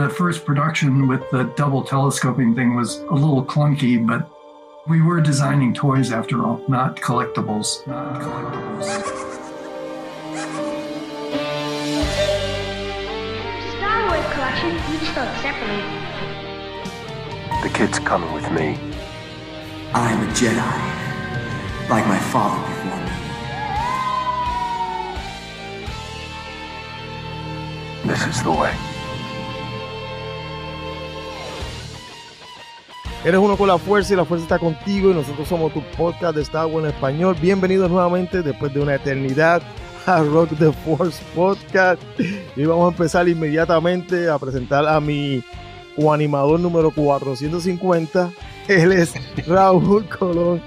The first production with the double telescoping thing was a little clunky, but we were designing toys after all, not collectibles. Not collectibles. Star Wars collection each sold separately. The kid's coming with me. I am a Jedi, like my father before me. This is the way. Eres uno con la fuerza y la fuerza está contigo y nosotros somos tu podcast de Star Wars en español. Bienvenidos nuevamente después de una eternidad a Rock the Force Podcast. Y vamos a empezar inmediatamente a presentar a mi coanimador número 450. Él es Raúl Colón,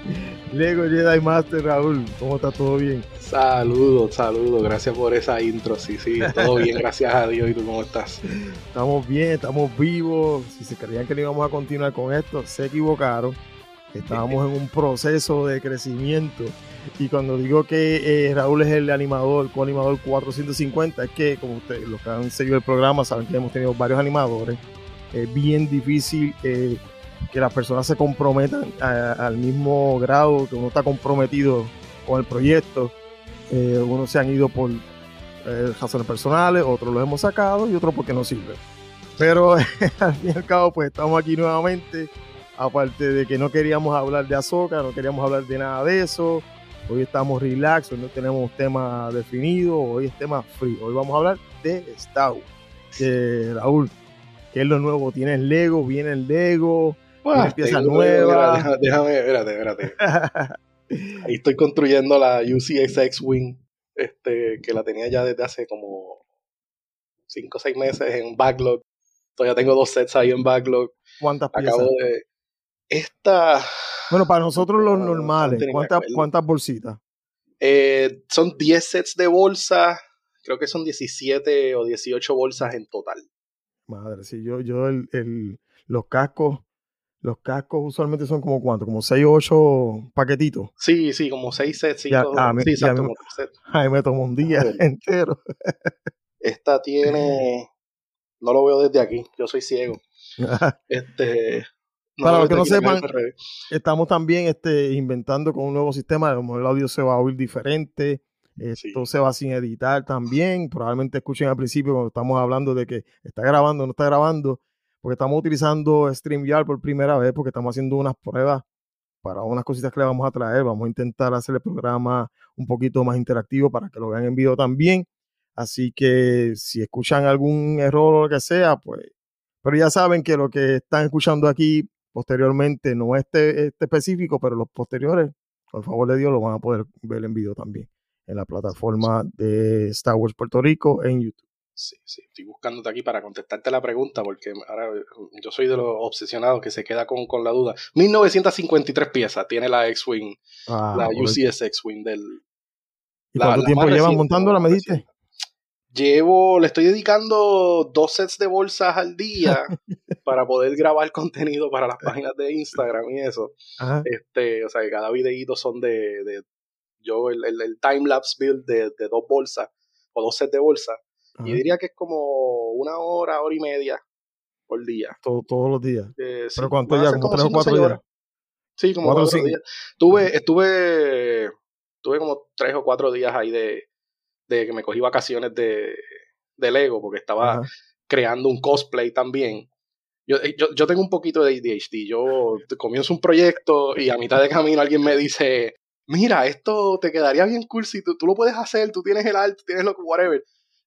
Lego Jedi Master. Raúl, ¿cómo está todo bien? Saludos, saludos, gracias por esa intro. Sí, sí, todo bien, gracias a Dios. ¿Y tú cómo estás? Estamos bien, estamos vivos. Si se creían que no íbamos a continuar con esto, se equivocaron. Estábamos en un proceso de crecimiento. Y cuando digo que eh, Raúl es el animador, coanimador 450, es que, como ustedes, los que han seguido el programa, saben que hemos tenido varios animadores. Es bien difícil eh, que las personas se comprometan al mismo grado que uno está comprometido con el proyecto. Eh, algunos se han ido por eh, razones personales, otros los hemos sacado y otros porque no sirven. Pero al fin y al cabo, pues estamos aquí nuevamente. Aparte de que no queríamos hablar de Azoka, no queríamos hablar de nada de eso. Hoy estamos relax, hoy no tenemos tema definido, hoy es tema free. Hoy vamos a hablar de Star Wars. Eh, Raúl, ¿qué es lo nuevo? ¿Tienes Lego? ¿Viene el Lego? Buah, pieza tengo- nueva. Déjame, déjame, espérate, espérate. Ahí estoy construyendo la UCSX Wing, este, que la tenía ya desde hace como 5 o 6 meses en backlog. Todavía tengo dos sets ahí en backlog. ¿Cuántas piezas? Acabo de. Esta. Bueno, para nosotros los No, normales, no ¿cuántas, que verlo. ¿cuántas bolsitas? eh, son 10 sets de bolsas. Creo que son 17 o 18 bolsas en total. Madre, sí, yo, yo el, el- los cascos, los cascos usualmente son como cuánto, como 6 o 8 paquetitos. Sí, sí, como 6 sets. Ah, sí, exacto, como. Ay, me tomo un día entero. Esta tiene. No lo veo desde aquí, yo soy ciego. Este. Para lo los que no sepan. Estamos también este, inventando con un nuevo sistema, a lo mejor el audio se va a oír diferente, esto Sí. se va sin editar también, probablemente escuchen al principio cuando estamos hablando de que está grabando o no está grabando, porque estamos utilizando StreamYard por primera vez, porque estamos haciendo unas pruebas para unas cositas que le vamos a traer, vamos a intentar hacer el programa un poquito más interactivo para que lo vean en video también, así que si escuchan algún error o lo que sea, pues, pero ya saben que lo que están escuchando aquí posteriormente, no este, este específico, pero los posteriores, por favor de Dios, lo van a poder ver en video también en la plataforma de Star Wars Puerto Rico en YouTube. Sí, sí, estoy buscándote aquí para contestarte la pregunta, porque ahora eh, yo soy de los obsesionados que se queda con, con la duda. 1953 piezas tiene la X-Wing, Ah, la. UCS X-Wing del. ¿Y la- cuánto la tiempo llevan montándola, la me dijiste? Llevo, le estoy dedicando dos sets de bolsas al día para poder grabar contenido para las páginas de Instagram y eso. Ajá. Este, o sea, que cada videíto son de, de yo el, el, el time-lapse build de, de dos bolsas o dos sets de bolsas. Ajá. Y diría que es como una hora, hora y media por día. Todo- todos los días. Eh, sí, ¿Pero cuánto van a ya? ¿Como tres o cuatro días? horas. Sí, como Cuatro o cuatro, días. Tuve, estuve, tuve como tres o cuatro días ahí de, de que me cogí vacaciones de, de Lego porque estaba Ajá. creando un cosplay también. Yo, eh, yo, yo tengo un poquito de ADHD. Yo comienzo un proyecto y a mitad de camino alguien me dice, mira, esto te quedaría bien cool si tú, tú lo puedes hacer, tú tienes el arte, tienes lo que, whatever.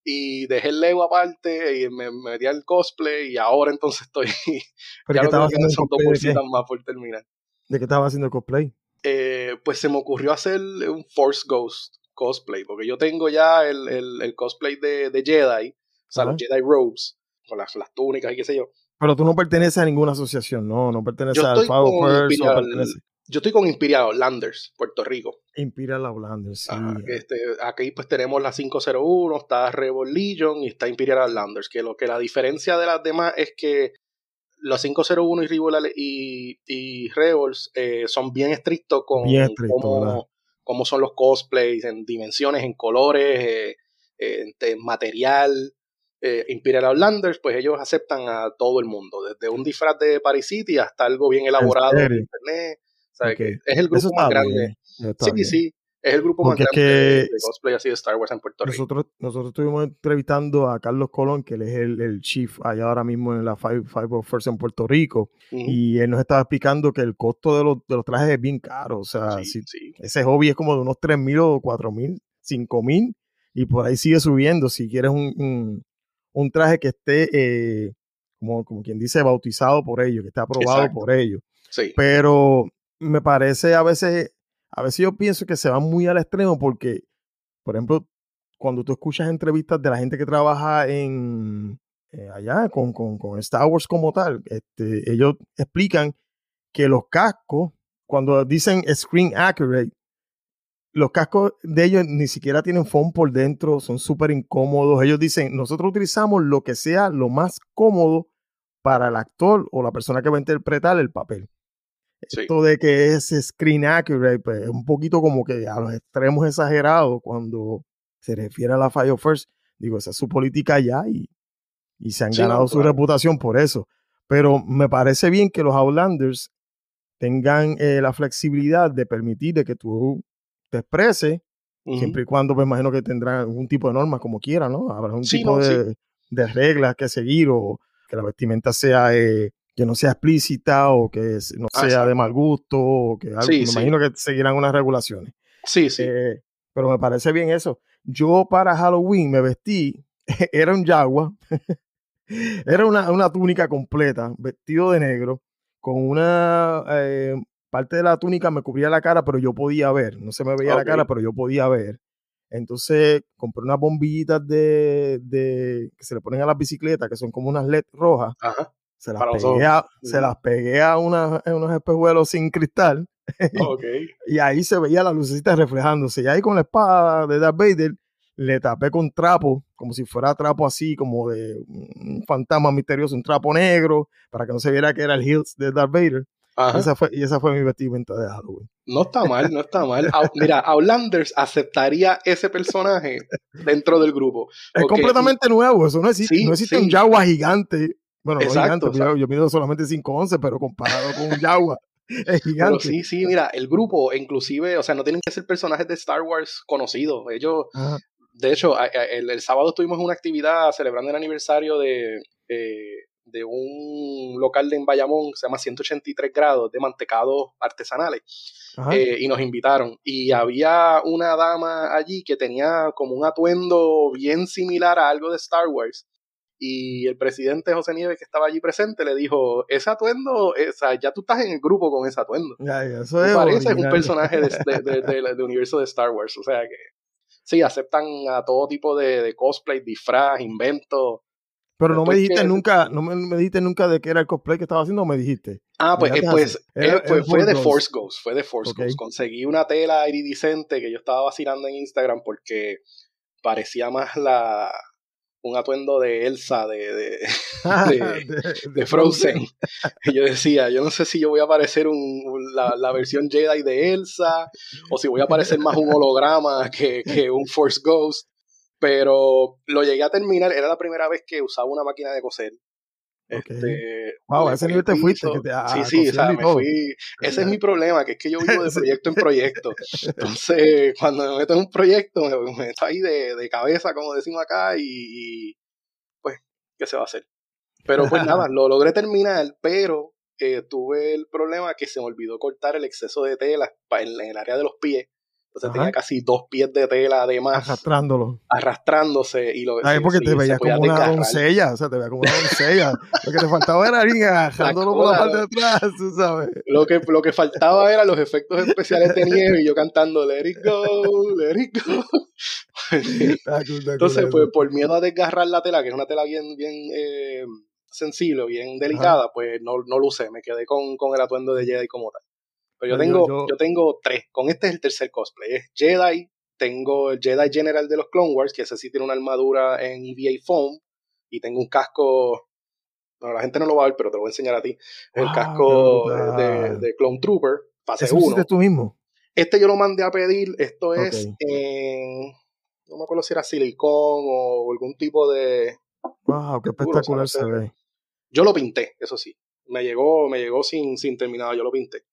Y dejé el Lego aparte y me, me metí al cosplay y ahora entonces estoy... ¿Pero ya qué estaba haciendo son dos bolsitas más por terminar. ¿De qué estaba haciendo el cosplay? Eh, pues se me ocurrió hacer un Force Ghost cosplay, porque yo tengo ya el, el, el cosplay de, de Jedi, o sea, Ajá. los Jedi Robes, con las, las túnicas y qué sé yo. Pero tú no perteneces a ninguna asociación, no, no perteneces Yo al Power First, no perteneces Yo estoy con Imperial Outlanders, Puerto Rico. Imperial Outlander, sí. Ajá, este, aquí pues tenemos la 501, está Rebel Legion y está Imperial Outlanders, que lo que la diferencia de las demás es que los 501 y Rebel y, y Rebels eh, son bien estrictos con Bien estricto, ¿verdad? cómo, cómo son los cosplays en dimensiones, en colores, eh, en, en material. eh, Imperial Outlanders, pues ellos aceptan a todo el mundo, desde un disfraz de Paris City hasta algo bien elaborado en internet. Sea, es el grupo más grande. bien, Sí, bien. sí, es el grupo más Porque es grande de, que de cosplay así de Star Wars en Puerto Rico. Nosotros, nosotros estuvimos entrevistando a Carlos Colón, que él es el, el chief allá ahora mismo en la Five, Five of First en Puerto Rico, y él nos estaba explicando que el costo de los, de los trajes es bien caro. O sea, Sí, si- sí. ese hobby es como de unos 3 mil o 4 mil, 5 mil, y por ahí sigue subiendo. Si quieres un, un, un traje que esté, eh, como, como quien dice, bautizado por ellos, que esté aprobado Exacto. por ellos. Sí. Pero me parece a veces, a veces yo pienso que se van muy al extremo porque, por ejemplo, cuando tú escuchas entrevistas de la gente que trabaja en eh, allá con, con, con Star Wars como tal, este, ellos explican que los cascos, cuando dicen screen accurate, los cascos de ellos ni siquiera tienen foam por dentro, son súper incómodos. Ellos dicen, nosotros utilizamos lo que sea lo más cómodo para el actor o la persona que va a interpretar el papel. Sí. Esto de que es screen accurate, pues, es un poquito como que a los extremos exagerados cuando se refiere a la Fire First. Digo, esa es su política ya y, y se han Sí, no, ganado su claro. reputación por eso. Pero me parece bien que los Outlanders tengan eh, la flexibilidad de permitir de que tú te expreses, siempre y cuando me imagino que tendrán algún tipo de normas como quiera, ¿no? Habrá un Sí, tipo no, sí. de, de reglas que seguir o que la vestimenta sea eh, que no sea explícita o que no Ah, sea de mal gusto o que algo, Sí, me sí. imagino que seguirán unas regulaciones. Sí, sí. Eh, pero me parece bien eso. Yo para Halloween me vestí, era un yagua, era una, una túnica completa, vestido de negro, con una eh, parte de la túnica me cubría la cara, pero yo podía ver, no se me veía la cara, pero yo podía ver. Entonces compré unas bombillitas de, de- que se le ponen a las bicicletas, que son como unas LED rojas. Ajá. Se las, pegué a, se las pegué a, una- a unos espejuelos sin cristal y ahí se veía la lucecita reflejándose. Y ahí con la espada de Darth Vader le tapé con trapo, como si fuera trapo así, como de un fantasma misterioso, un trapo negro, para que no se viera que era el Hills de Darth Vader. Ajá. Esa fue, y esa fue mi vestimenta de Halloween. No está mal, no está mal. Mira, Outlanders aceptaría ese personaje dentro del grupo. Es completamente nuevo, eso no existe. Sí, no existe sí. un Jaguar gigante. Bueno, no gigante, yo, yo mido solamente 5'11, pero comparado con un Jaguar, es Pero gigante. sí, sí, mira, el grupo, inclusive, o sea, no tienen que ser personajes de Star Wars conocidos. Ellos, Ajá. de hecho, el, el sábado tuvimos una actividad celebrando el aniversario de, eh, de un local de en Bayamón, se llama 183 grados, de mantecados artesanales. Eh, y nos invitaron. Y había una dama allí que tenía como un atuendo bien similar a algo de Star Wars. Y el presidente José Nieves, que estaba allí presente, le dijo, ese atuendo, eh, o sea, ya tú estás en el grupo con ese atuendo. Eso es pareces un personaje de, de- de- de- de universo de Star Wars. O sea que sí, aceptan a todo tipo de, cosplay, disfraz, invento. Pero no me dijiste que- nunca, no me, me dijiste nunca de qué era el cosplay que estaba haciendo, o me dijiste. Ah, pues, eh, pues eh, Era- fue, de Force Ghost, fue de Force Ok. Ghost. Conseguí una tela iridiscente que yo estaba vacilando en Instagram porque parecía más la un atuendo de Elsa de, de, de- de Frozen. Y yo decía, yo no sé si yo voy a parecer un, un- la, la versión Jedi de Elsa o si voy a parecer más un holograma que, que un Force Ghost. Pero lo llegué a terminar, era la primera vez que usaba una máquina de coser. Este, Wow, le a ese nivel te fuiste, piso. que te- a- sí, sí, o sea, me fui. Ese es mi problema, que es que yo vivo de proyecto en proyecto. Entonces, cuando me meto en un proyecto, me, me meto ahí de, de cabeza, como decimos acá, y, y, pues, ¿qué se va a hacer? Pero pues nada, lo logré terminar, pero eh, tuve el problema que se me olvidó cortar el exceso de tela en el área de los pies. Entonces Ajá. tenía casi dos pies de tela de más Arrastrándolo. arrastrándose y lo Ay, sí, porque sí, te veías como una desgarrar. doncella, o sea, te veías como una doncella. Lo que te faltaba era alguien agarrándolo por la parte de atrás, tú sabes. Lo que, lo que faltaba eran los efectos especiales de nieve y yo cantando Let it go, let it go. Entonces, pues por miedo a desgarrar la tela, que es una tela bien, bien eh, sensible, bien delicada, pues no, no lo usé, me quedé con, con el atuendo de Jedi como tal. Pero yo No, tengo, yo- yo tengo tres, con este es el tercer cosplay, es Jedi, tengo el Jedi General de los Clone Wars, que ese sí tiene una armadura en EVA Foam, y tengo un casco, bueno, la gente no lo va a ver, pero te lo voy a enseñar a ti, el Wow, casco de, Clone Trooper, fase ¿Eso lo 1. hiciste tú mismo? Este yo lo mandé a pedir, esto es en, no me acuerdo si era silicón o algún tipo de, Wow, qué duro, espectacular se ve. Yo lo pinté, eso sí. Me llegó, me llegó sin, sin terminado, yo lo pinté.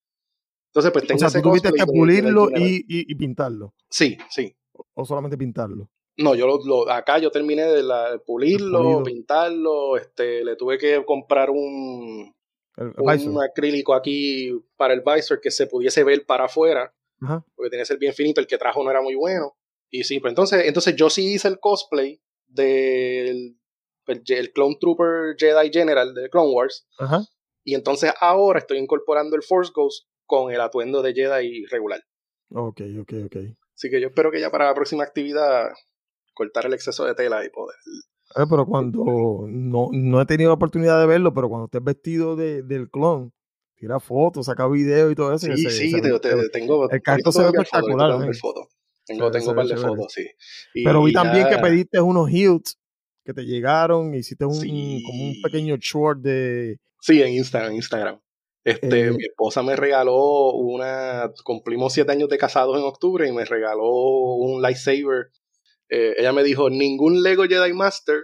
Entonces, pues O tengo sea, ese tú tuviste cosplay que pulirlo y, y- y pintarlo. Sí, sí. O solamente pintarlo. No, yo lo, lo- acá yo terminé de, la, pulirlo, pintarlo, este, le tuve que comprar un, El, el un acrílico aquí para el visor que se pudiese ver para afuera, Ajá. porque tenía que ser bien finito, el que trajo no era muy bueno. Y sí, pues entonces, entonces yo sí hice el cosplay del el, el Clone Trooper Jedi General de Clone Wars, Ajá. y entonces ahora estoy incorporando el Force Ghost con el atuendo de Jedi regular. Ok, ok, ok. Así que yo espero que ya para la próxima actividad cortar el exceso de tela y poder. Eh, pero cuando no, no he tenido la oportunidad de verlo, pero cuando estés vestido de, del clon, tira fotos, saca videos y todo eso. Sí, se- sí, se te, te- ve- tengo. el canto se ve espectacular, fotos. Se Tengo, ve- tengo un par de fotos, sí. Y- Pero vi también que pediste unos hilts que te llegaron, hiciste un, Sí. como un pequeño short de... Sí, en Instagram, en Instagram. Este, Eh, mi esposa me regaló una. Cumplimos siete años de casados en octubre y me regaló un lightsaber. Eh, ella me dijo: ningún Lego Jedi Master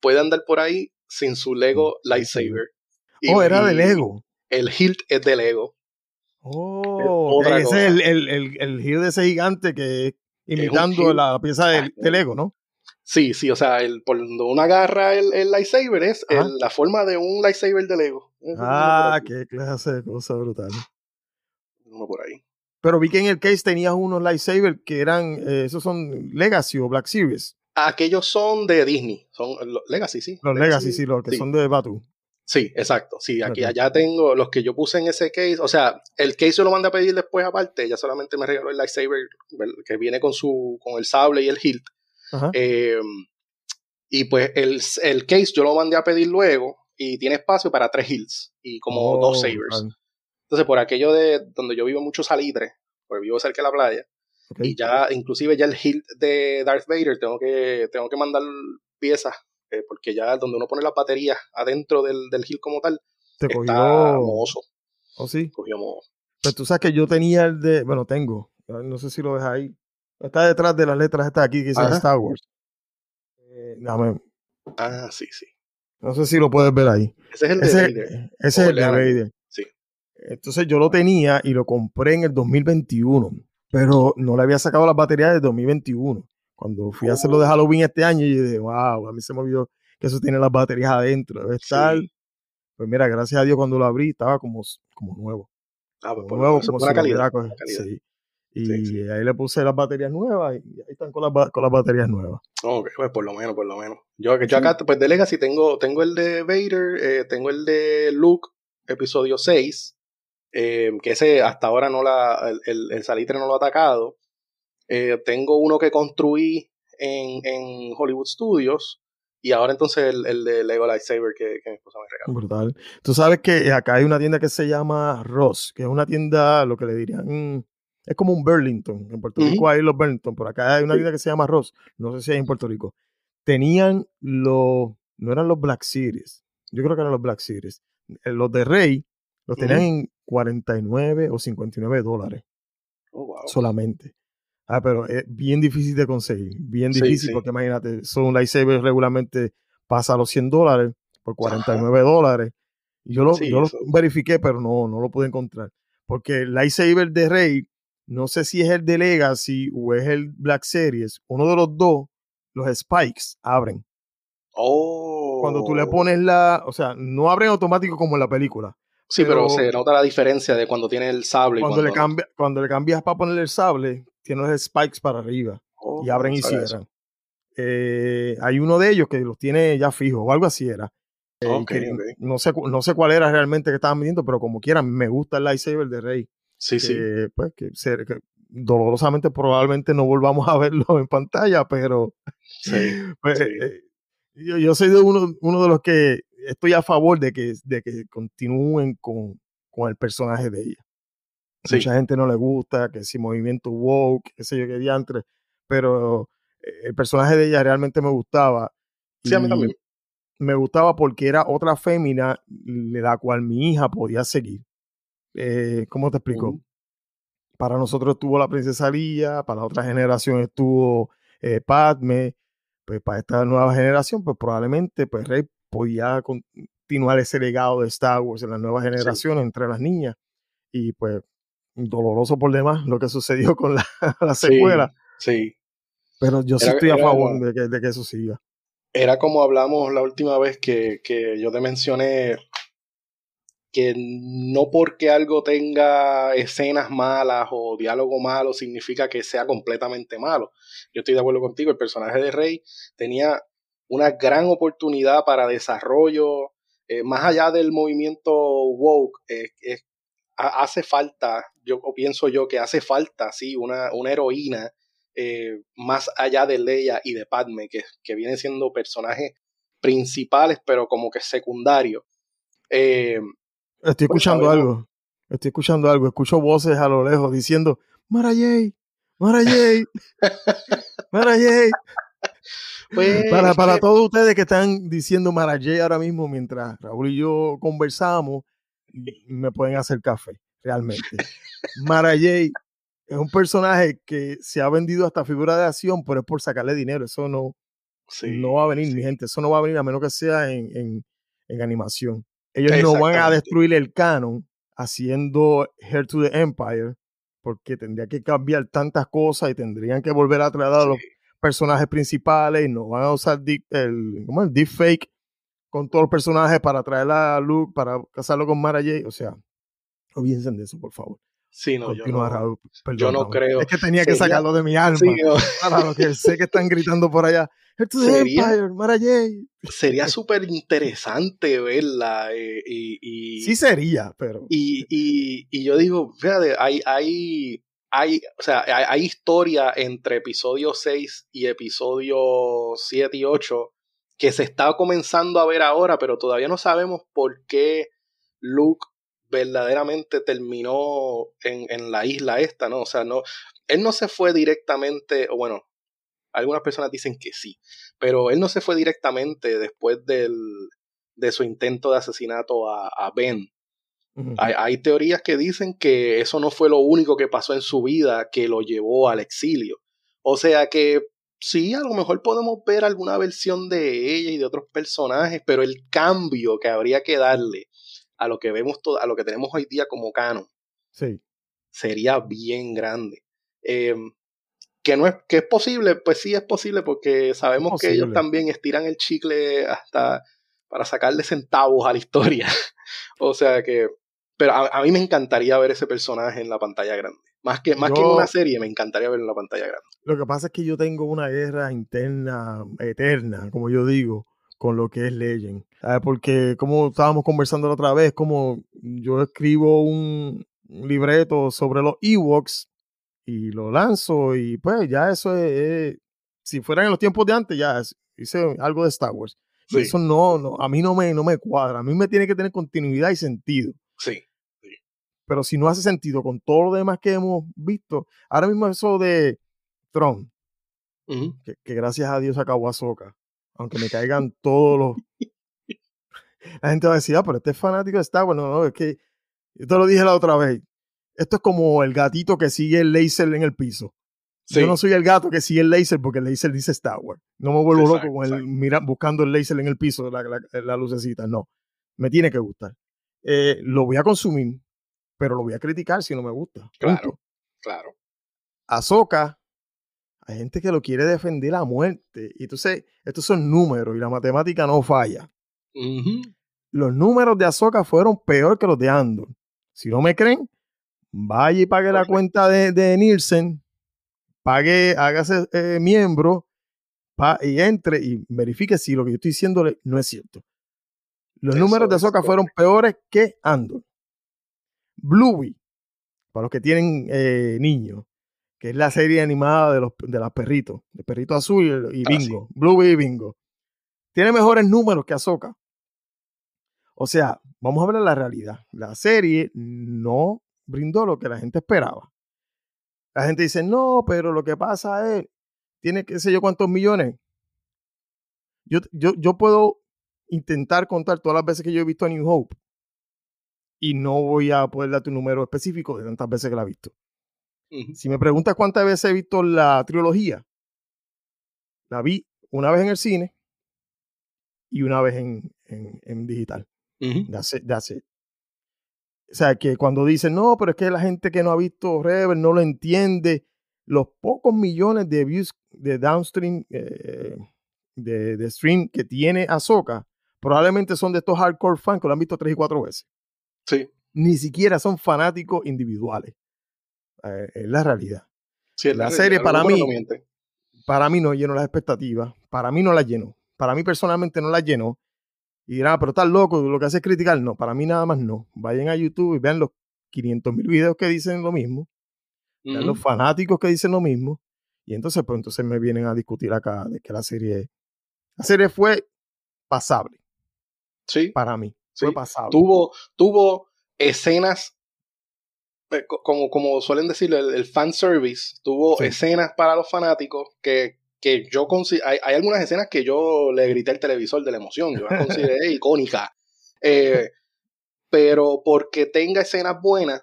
puede andar por ahí sin su Lego lightsaber. Y- oh, era de Lego. El hilt es de Lego. Oh, ese es el, el, el, el hilt de ese gigante que es imitando hilt. la pieza de, Ah, de Lego, ¿no? Sí, sí, o sea, el, por donde uno agarra el, el lightsaber es el- la forma de un lightsaber de Lego. Es Ah, qué clase de cosa brutal. Uno por ahí. Pero vi que en el case tenías unos lightsabers que eran, eh, esos son Legacy o Black Series. Aquellos son de Disney, son los Legacy, sí. Los Legacy, sí, los que sí. son de Batu. Sí, exacto. Sí, aquí allá tengo los que yo puse en ese case. O sea, el case yo lo mandé a pedir después aparte. Ella solamente me regaló el lightsaber que viene con su con el sable y el hilt. Eh, y pues el, el case yo lo mandé a pedir luego y tiene espacio para tres hilts y como Oh, dos sabers. brutal. Entonces, por aquello de donde yo vivo mucho salitre, porque vivo cerca de la playa, y ya, inclusive ya el hilt de Darth Vader, tengo que, tengo que mandar piezas, eh, porque ya donde uno pone las baterías adentro del, del hilt como tal, Te está cogió. mohoso, ¿Oh, sí? cogió moho. Pues tú sabes que yo tenía el de. Bueno, tengo. No sé si lo ves ahí. Está detrás de las letras estas aquí que dicen. Star Wars. Eh, dame- Ah, sí, sí. no sé si lo puedes ver ahí. Ese es el de Ese, Vader. ese es el de de. Vader. Sí. Entonces yo lo tenía y lo compré en el 2021, pero no le había sacado las baterías del 2021. Cuando fui a hacerlo Oh. de Halloween este año, yo dije, wow, a mí se me olvidó que eso tiene las baterías adentro. Debe estar. Sí. Pues mira, gracias a Dios cuando lo abrí estaba como, como nuevo. Ah, pues Como por nuevo, como si calidad. calidad. Sí. Y Sí, sí. ahí le puse las baterías nuevas y ahí están con las, con las baterías nuevas. Ok, pues por lo menos, por lo menos. Yo, yo acá, pues de Legacy tengo, tengo el de Vader, eh, tengo el de Luke, episodio 6, eh, que ese hasta ahora no la, el, el- salitre no lo ha atacado. Eh, tengo uno que construí en, en Hollywood Studios, y ahora entonces el, el de Lego Lightsaber que, que mi esposa me regaló. Brutal. Tú sabes que acá hay una tienda que se llama Ross, que es una tienda, lo que le dirían, es como un Burlington. En Puerto Rico hay los Burlington, por acá hay una tienda que se llama Ross. No sé si hay en Puerto Rico. Tenían los, no eran los Black Series, yo creo que eran los Black Series. Eh, Los de Rey los tenían en 49 o 59 dólares Oh, wow. solamente. Ah, pero es bien difícil de conseguir, bien difícil sí. porque imagínate, son un lightsaber regularmente pasa a los 100 dólares por 49 dólares. Yo lo, Sí, yo lo verifiqué, pero no, no lo pude encontrar. Porque el lightsaber de Rey, no sé si es el de Legacy o es el Black Series, uno de los dos, los spikes abren. Oh. Cuando tú le pones la, o sea, no abren automático como en la película. Sí, pero, pero- se nota la diferencia de cuando tiene el sable y Cuando, le, cambia, cuando le cambias para ponerle el sable, tiene los spikes para arriba. Oh, y abren y cierran. Eh, hay uno de ellos que los tiene ya fijos o algo así era. Eh, Ok, que ok. No, sé, no sé cuál era realmente que estaban vendiendo, pero como quieran, me gusta el lightsaber de Rey. Sí, sí. pues, que, se- que dolorosamente probablemente no volvamos a verlo en pantalla, pero Sí. pues, Sí. eh, yo, yo soy de uno, uno de los que estoy a favor de que, de que continúen con, con el personaje de ella. Sí. Mucha gente no le gusta, que si movimiento woke, qué sé yo, qué diantre, pero eh, el personaje de ella realmente me gustaba. Sí, a mí también. Me gustaba porque era otra fémina de la cual mi hija podía seguir. Eh, ¿Cómo te explico? Para nosotros estuvo la princesa Lía, para la otra generación estuvo eh, Padme, pues para esta nueva generación, pues probablemente pues Rey podía continuar ese legado de Star Wars en la nueva generación entre las niñas. Y pues doloroso por demás lo que sucedió con la, la secuela. Sí, Pero yo sí Era- estoy a era- favor de que, de que eso siga. Era como hablamos la última vez que, que yo te mencioné que no porque algo tenga escenas malas o diálogo malo significa que sea completamente malo. Yo estoy de acuerdo contigo, el personaje de Rey tenía una gran oportunidad para desarrollo, eh, más allá del movimiento woke, ha- hace falta, yo pienso yo que hace falta, sí, una, una heroína eh, más allá de Leia y de Padme, que, que vienen siendo personajes principales, pero como que secundarios. Eh, Estoy Pues escuchando algo. Estoy escuchando algo. Escucho voces a lo lejos diciendo, Mara Jade, Mara Jade, Mara pues, Para, es para que- todos ustedes que están diciendo Mara Jade ahora mismo mientras Raúl y yo conversamos, me pueden hacer café, realmente. Mara Jade es un personaje que se ha vendido hasta figura de acción, pero es por sacarle dinero. Eso no, sí, no va a venir, sí. mi gente. Eso no va a venir a menos que sea en, en- en animación. Ellos no van a destruir el canon haciendo Heir to the Empire, porque tendría que cambiar tantas cosas y tendrían que volver a traer a los Sí. personajes principales y no van a usar deep- el, el deepfake con todos los personajes para traer a Luke, para casarlo con Mara Jade. O sea, olvídense de eso, por favor. Sí, no, yo no, Raúl. Perdón, yo no Raúl. creo. Es que tenía que Sería- sacarlo de mi alma. sí, no, Para los que sé que están gritando por allá. Sería- Empire, sería súper interesante verla eh, y, y, Sí sería, pero... y, y, y yo digo, fíjate, hay, hay, hay, o sea, hay, hay historia entre episodio 6 y episodio 7 y 8 que se está comenzando a ver ahora, pero todavía no sabemos por qué Luke verdaderamente terminó en, en la isla esta, ¿no? O sea, no, él no se fue directamente, o bueno, algunas personas dicen que sí, pero él no se fue directamente después del, de su intento de asesinato a, a Ben. Hay, hay teorías que dicen que eso no fue lo único que pasó en su vida que lo llevó al exilio. O sea que sí, a lo mejor podemos ver alguna versión de ella y de otros personajes, pero el cambio que habría que darle a lo que vemos, to- a lo que tenemos hoy día como canon, Sí. sería bien grande. Eh, que no es, que es posible, pues sí es posible, porque sabemos que ellos también estiran el chicle hasta para sacarle centavos a la historia. o sea que. Pero a, a mí me encantaría ver ese personaje en la pantalla grande. Más que, más que en una serie, me encantaría verlo en la pantalla grande. Lo que pasa es que yo tengo una guerra interna, eterna, como yo digo, con lo que es Legend. ¿Sabes? Porque como estábamos conversando la otra vez, como yo escribo un libreto sobre los Ewoks y lo lanzo y pues ya eso es, es- si fueran en los tiempos de antes, ya hice algo de Star Wars. Y. Eso no, no, a mí no me, no me cuadra. A mí me tiene que tener continuidad y sentido. Sí. Pero si no hace sentido con todo lo demás que hemos visto, ahora mismo eso de Tron, que gracias a Dios acabó Ahsoka. Aunque me caigan todos los. La gente va a decir, ah, pero este es fanático de Star Wars. No, no, es que. Yo te lo dije la otra vez. Esto es como el gatito que sigue el laser en el piso. Sí. Yo no soy el gato que sigue el laser porque el laser dice Star Wars. No me vuelvo Exacto, loco con el, exacto. mira, buscando el laser en el piso, la, la, la lucecita. No. Me tiene que gustar. Eh, lo voy a consumir, pero lo voy a criticar si no me gusta. Claro. Punto. Claro. Ahsoka, hay gente que lo quiere defender a muerte. Y entonces, estos son números y la matemática no falla. Los números de Ahsoka fueron peor que los de Andor. Si no me creen, vaya y pague la cuenta de, de Nielsen, pague, hágase eh, miembro pa- y entre y verifique si lo que yo estoy diciéndole no es cierto. Los Eso números de es Ahsoka fueron peores que Andor. Bluey, para los que tienen eh, niños, que es la serie animada de los de los perritos, de perrito azul y Ah, sí. Bingo, Bluey y Bingo. Tiene mejores números que Ahsoka. O sea, vamos a ver la realidad. La serie no brindó lo que la gente esperaba. La gente dice, no, pero lo que pasa es, tiene qué sé yo cuántos millones. Yo, yo, yo puedo intentar contar todas las veces que yo he visto a New Hope y no voy a poder darte un número específico de tantas veces que la he visto. Si me preguntas cuántas veces he visto la trilogía, la vi una vez en el cine y una vez en, en, en digital. That's it, that's it. O sea, que cuando dicen, no, pero es que la gente que no ha visto Rebel no lo entiende, los pocos millones de views de downstream, eh, de, de stream que tiene Ahsoka, probablemente son de estos hardcore fans que lo han visto tres y cuatro veces. Sí, Ni siquiera son fanáticos individuales. Eh, es la realidad. sí, La serie para mí- no. Para mí no llenó las expectativas, para mí no las llenó, para mí personalmente no las llenó. Y dirán, "Ah, pero estás loco, lo que hace es criticar. No, para mí nada más no. Vayan a YouTube y vean los 500 mil videos que dicen lo mismo, vean los fanáticos que dicen lo mismo. Y entonces, pues entonces me vienen a discutir acá de que la serie, la serie fue pasable Sí, para mí. Sí. Fue pasable. tuvo, tuvo escenas, eh, co- como, como suelen decir, el, el fan service, tuvo Sí. escenas para los fanáticos que, que yo considero, hay, hay algunas escenas que yo le grité al televisor de la emoción, yo las consideré icónicas, Eh, pero porque tenga escenas buenas,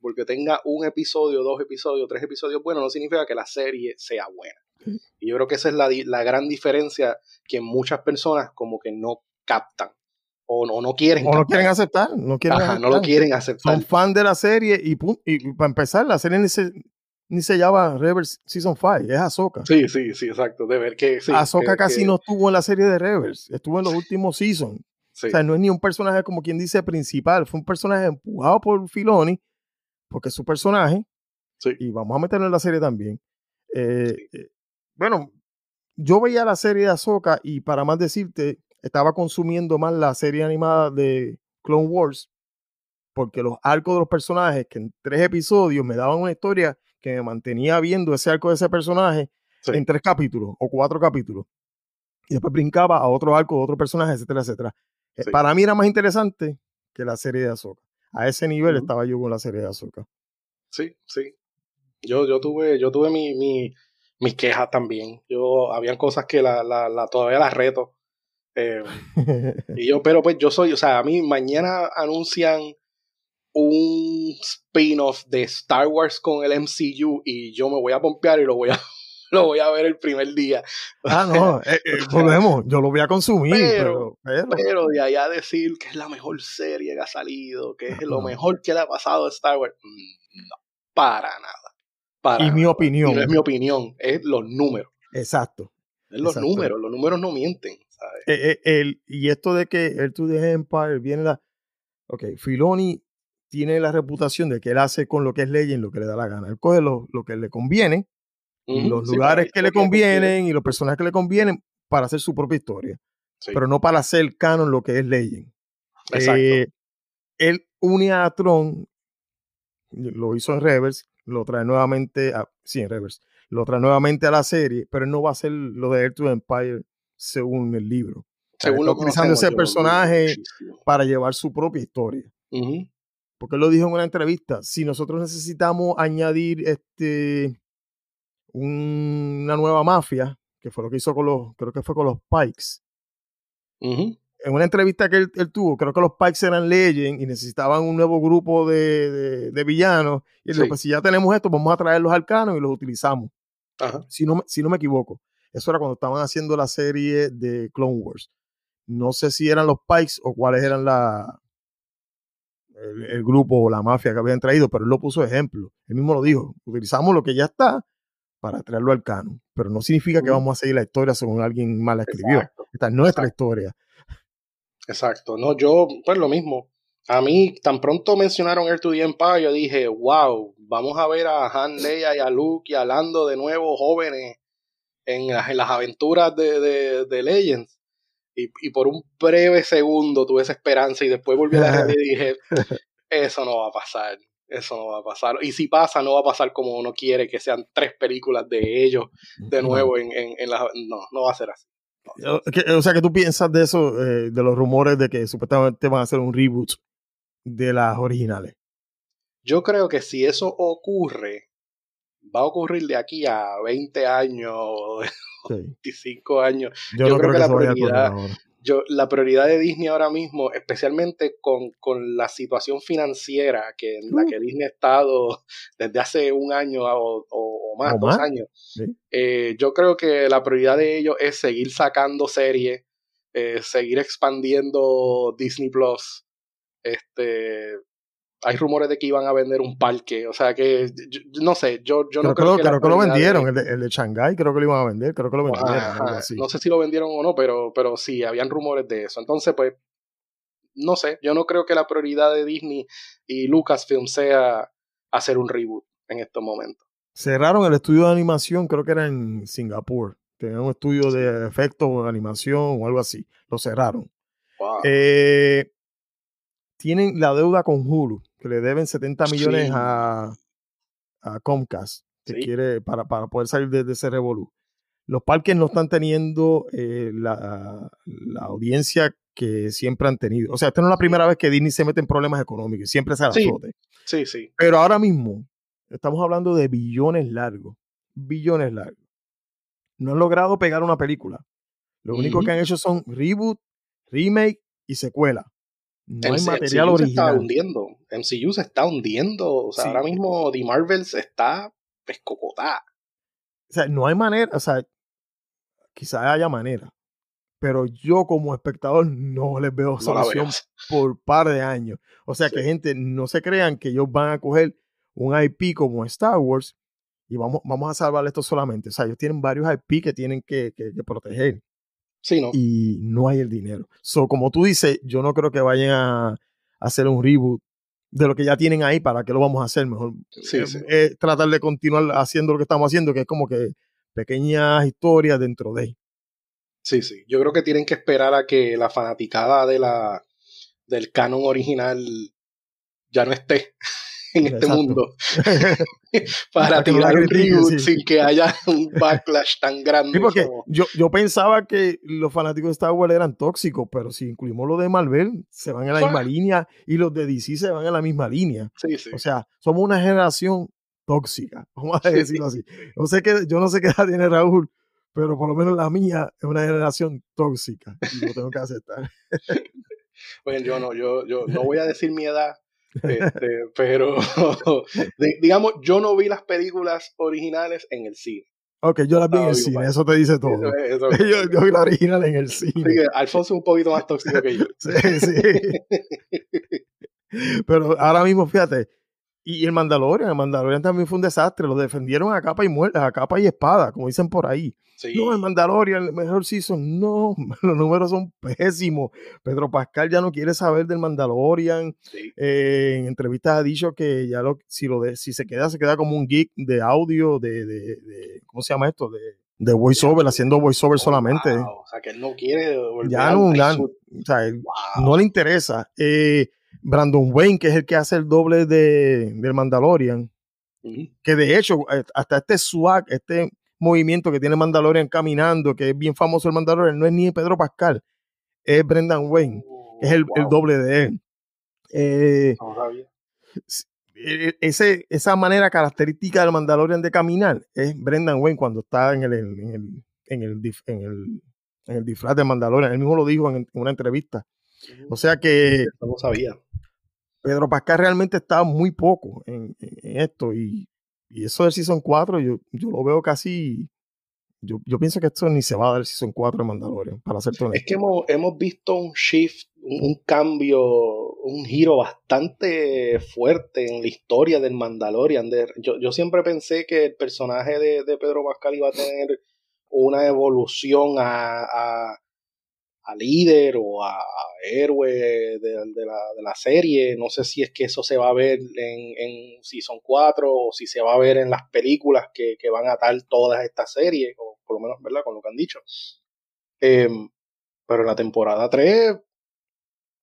porque tenga un episodio, dos episodios, tres episodios buenos, no significa que la serie sea buena. Y yo creo que esa es la, la gran diferencia que muchas personas como que no captan o no, no quieren o no quieren aceptar, no quieren Ajá, no lo quieren aceptar. Son fan de la serie y, para empezar, la serie ni se, ni se llama Rebel Season 5, es Ahsoka. Sí, sí, sí, exacto. De ver que sí. Ahsoka que- casi que- no estuvo en la serie de Rebels, estuvo en los últimos seasons. sí. O sea, no es ni un personaje como quien dice principal, fue un personaje empujado por Filoni, porque es su personaje, Sí. y vamos a meterlo en la serie también. Eh, Sí. eh, bueno, yo veía la serie de Ahsoka y para más decirte, estaba consumiendo más la serie animada de Clone Wars, porque los arcos de los personajes, que en tres episodios me daban una historia que me mantenía viendo ese arco de ese personaje Sí. en tres capítulos o cuatro capítulos. Y después brincaba a otro arco de otro personaje, etcétera, etcétera. Eh, Sí. Para mí era más interesante que la serie de Ahsoka. A ese nivel estaba yo con la serie de Ahsoka. Sí, sí. Yo, yo tuve, yo tuve mi, mi- mis quejas también. Yo, habían cosas que la, la, la- todavía las reto. Eh, y yo, pero pues yo soy, o sea, a mí mañana anuncian un spin-off de Star Wars con el MCU y yo me voy a pompear y lo voy a, lo voy a ver el primer día. ah, no, eh, eh, volvemos. Yo lo voy a consumir, pero, Pero- pero- Pero de allá decir que es la mejor serie que ha salido, que es lo mejor que le ha pasado a Star Wars, mm, no, para nada. Para y mi opinión. Y no es mi opinión, es los números. Exacto. Es los Exacto. números, los números no mienten. ¿Sabes? Eh, eh, el- y esto de que el to the Empire viene la. Ok, Filoni tiene la reputación de que él hace con lo que es ley lo que le da la gana. Él coge lo, lo que le conviene, los sí, lugares que le convienen y los personajes que le convienen para hacer su propia historia, Sí, pero no para hacer canon lo que es Legend. exacto. Eh, él une a Tron, lo hizo en Rebels, lo trae nuevamente a, sí, en Rebels, lo trae nuevamente a la serie, pero él no va a hacer lo de Air to Empire según el libro. Según está lo utilizando ese personaje para llevar su propia historia. Porque él lo dijo en una entrevista, si nosotros necesitamos añadir este un- una nueva mafia, que fue lo que hizo con los, creo que fue con los Pikes, en una entrevista que él, él tuvo, creo que los Pikes eran Legend y necesitaban un nuevo grupo de, de- de villanos. Y él dijo, pues si ya tenemos esto, vamos a traer los arcanos y los utilizamos. Ajá. Si no, si no me equivoco. Eso era cuando estaban haciendo la serie de Clone Wars. No sé si eran los Pikes o cuáles eran la, el, el grupo o la mafia que habían traído, pero él lo puso ejemplo. Él mismo lo dijo. Utilizamos lo que ya está para traerlo al canon. Pero no significa que vamos a seguir la historia según alguien mal la escribió. Exacto. Esta es nuestra Exacto. historia. Exacto, no, yo, pues lo mismo. A mí, tan pronto mencionaron Air to the Empire, yo dije, wow, vamos a ver a Han, Leia y a Luke y a Lando de nuevo jóvenes en, las- en las aventuras de, de, de Legends. Y, y por un breve segundo tuve esa esperanza y después volví a la realidad y dije, eso no va a pasar, eso no va a pasar. Y si pasa, no va a pasar como uno quiere, que sean tres películas de ellos de nuevo en, en, en las... No, no va a ser así. O sea, que tú piensas de eso, eh, de los rumores de que supuestamente van a hacer un reboot de las originales. Yo creo que si eso ocurre, va a ocurrir de aquí a 20 años, Sí. 25 años. Yo, Yo no creo creo que que, la prioridad-. Yo, la prioridad de Disney ahora mismo, especialmente con, con la situación financiera que en la Uh. que Disney ha estado desde hace un año o, o- o más, ¿O dos más? años. Sí. Eh, yo creo que la prioridad de ellos es seguir sacando series, eh, seguir expandiendo Disney Plus. Este, hay rumores de que iban a vender un parque, o sea que yo- no sé, yo, yo no creo que, creo lo, que creo que lo de- vendieron, el de, el de Shanghai creo que lo iban a vender, creo que lo vendieron, Ajá, algo así. No sé si lo vendieron o no, pero, pero sí, habían rumores de eso. Entonces, pues, no sé, yo no creo que la prioridad de Disney y Lucasfilm sea hacer un reboot en estos momentos. Cerraron el estudio de animación, creo que era en Singapur. Tenían un estudio de efectos o animación o algo así. Lo cerraron. Wow. Eh, tienen la deuda con Hulu, que le deben 70 millones Sí. a, a Comcast, que Sí. quiere para, para poder salir de, de ese revolú. Los parques no están teniendo eh, la, la audiencia que siempre han tenido. O sea, esta no es la primera vez que Disney se mete en problemas económicos, siempre se la Sí. flote. Sí, sí. Pero ahora mismo estamos hablando de billones largos, billones largos. No han logrado pegar una película. Lo único que han hecho son reboot, remake y secuela. No hay material MCU se está original. hundiendo. MCU se está hundiendo. O sea, Sí. ahora mismo The Marvels está pescocotada. O sea, no hay manera, o sea, quizás haya manera, pero yo como espectador no les veo No solución veas. por par de años. O sea, que gente no se crean que ellos van a coger un IP como Star Wars y vamos, vamos a salvar esto solamente. O sea, ellos tienen varios IP que tienen que, que- que proteger Sí, ¿no? y no hay el dinero. So, como tú dices, yo no creo que vayan a hacer un reboot de lo que ya tienen ahí, ¿para qué lo vamos a hacer? Mejor Sí, eh, sí. eh, tratar de continuar haciendo lo que estamos haciendo, que es como que pequeñas historias dentro de. Sí, sí. Yo creo que tienen que esperar a que la fanaticada de la, del canon original ya no esté en este Exacto. mundo Para tirar un reboot sí. sin que haya un backlash tan grande. Sí, porque como- yo, yo pensaba que los fanáticos de Star Wars eran tóxicos, pero si incluimos los de Marvel, se van en la misma línea y los de DC se van en la misma línea. Sí, sí. O sea, somos una generación tóxica, vamos a decirlo así. Yo sé que, yo no sé qué edad tiene Raúl, pero por lo menos la mía es una generación tóxica y lo tengo que aceptar. Bueno, yo no, yo, yo no voy a decir mi edad, este, pero de- digamos, yo no vi las películas originales en el cine. Ok, yo la vi en el cine, eso te dice todo. Eso- Yo, yo vi la original en el Así cine. que Alfonso es un poquito más tóxico que yo. Sí, sí. Pero ahora mismo, fíjate, y el Mandalorian, el Mandalorian también fue un desastre, lo defendieron a capa y muerte, a capa y espada, como dicen por ahí. Sí. No, el Mandalorian, el mejor season, no, los números son pésimos. Pedro Pascal ya no quiere saber del Mandalorian. sí. Eh, en entrevistas ha dicho que ya lo, si lo de, si se queda, se queda como un geek de audio, de, de, de- ¿cómo se llama esto? De, de voiceover, haciendo voiceover solamente. Wow, o sea, que él no quiere volver Ya no, ya- o sea, Wow. no le interesa. Eh, Brandon Wayne, que es el que hace el doble de, del Mandalorian, que de hecho, eh, hasta este swag, este movimiento que tiene Mandalorian caminando, que es bien famoso el Mandalorian, no es ni Pedro Pascal, es Brendan Wayne, que es el, doble de él. Eh, no sabía. e- ese, esa manera característica del Mandalorian de caminar es Brendan Wayne cuando está en el, en el, en el, en el, en el disfraz de Mandalorian. Él mismo lo dijo en, en una entrevista. O sea que No sabía. Pedro Pascal realmente está muy poco en esto y, y eso del Season 4 yo, yo lo veo casi... Yo, yo pienso que esto ni se va a dar el Season 4 de Mandalorian, para ser honesto. Es que hemos, hemos visto un shift, un, un cambio, un giro bastante fuerte en la historia del Mandalorian. De- yo, yo siempre pensé que el personaje de, de Pedro Pascal iba a tener una evolución a, a- a líder o a, héroe de, de la, de la serie. No sé si es que eso se va a ver en, en Season 4 o si se va a ver en las películas que, que van a atar todas estas series, o por lo menos, ¿verdad? Con lo que han dicho. Em, pero en la temporada 3,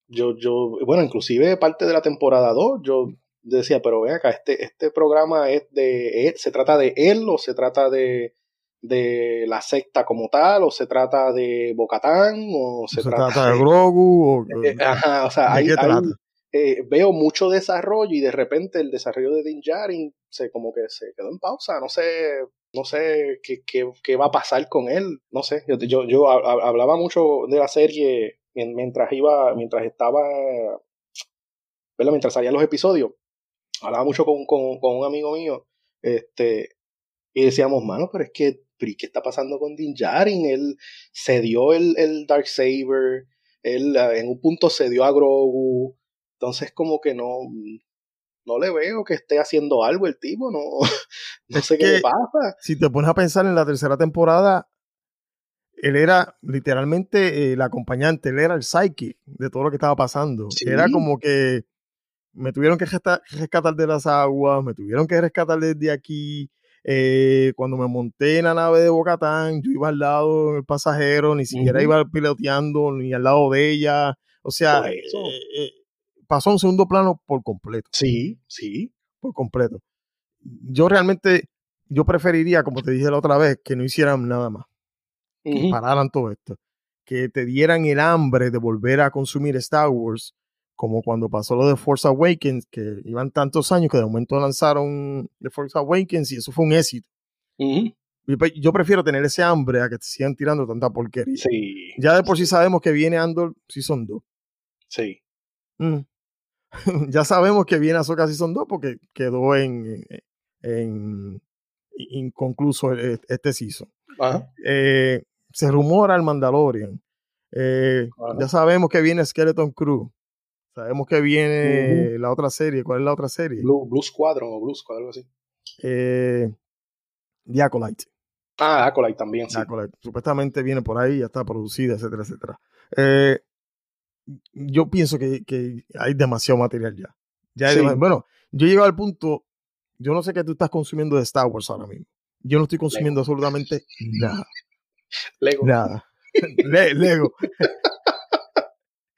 yo, yo, bueno, inclusive parte de la temporada 2, yo decía, pero ven acá, este, este programa es de se trata de él o se trata de, de la secta como tal, o se trata de Bocatán, o se, se trata de Grogu o... eh, ajá, o sea, ¿De hay, qué hay- trata? eh, veo mucho desarrollo y de repente el desarrollo de Din Djarin se como que se quedó en pausa, no sé, no sé qué, qué, qué va a pasar con él, no sé, yo, yo, yo ha- ha- hablaba mucho de la serie mien- mientras iba, mientras estaba, ¿verdad? mientras salían los episodios, hablaba mucho con, con, con un amigo mío, este, Y decíamos, mano, pero es que, pero ¿y ¿qué está pasando con Din Djarin? Él cedió el, el Dark Saber, él eh, en un punto cedió a Grogu, entonces como que no, no le veo que esté haciendo algo el tipo, no, no sé qué le pasa. Si te pones a pensar en la tercera temporada, él era literalmente eh, el acompañante, él era el psychic de todo lo que estaba pasando. Sí. Era como que me tuvieron que rescatar de las aguas, me tuvieron que rescatar desde aquí. Eh, cuando me monté en la nave de Bocatán, yo iba al lado del pasajero, ni siquiera iba piloteando, ni al lado de ella. O sea, Por eso. eh, eh, pasó a un segundo plano por completo Sí, sí. por completo. Yo realmente, yo preferiría, como te dije la otra vez, que no hicieran nada más, que pararan todo esto, que te dieran el hambre de volver a consumir Star Wars, como cuando pasó lo de Force Awakens, que iban tantos años que de momento lanzaron The Force Awakens y eso fue un éxito. Pe- Yo prefiero tener ese hambre a que te sigan tirando tanta porquería. Sí, Ya de por sí sabemos que viene Andor Season 2. sí. Mm. ya sabemos que viene Ahsoka Season 2 porque quedó en, en inconcluso e- este season. Ajá. Eh, se rumora el Mandalorian. Eh, ya sabemos que viene Skeleton Crew. Sabemos que viene la otra serie. ¿Cuál es la otra serie? Blue, Blue Squadron o Blue Squad, algo así. Eh, The Acolyte. Ah, Acolyte también, sí. Acolyte. Supuestamente viene por ahí, ya está producida, etcétera, etcétera. Eh, yo pienso que, que hay demasiado material ya. ya Sí. bueno, yo he llegado al punto, yo no sé qué tú estás consumiendo de Star Wars ahora mismo. Yo no estoy consumiendo absolutamente nada. Lego. Nada. Le- Lego.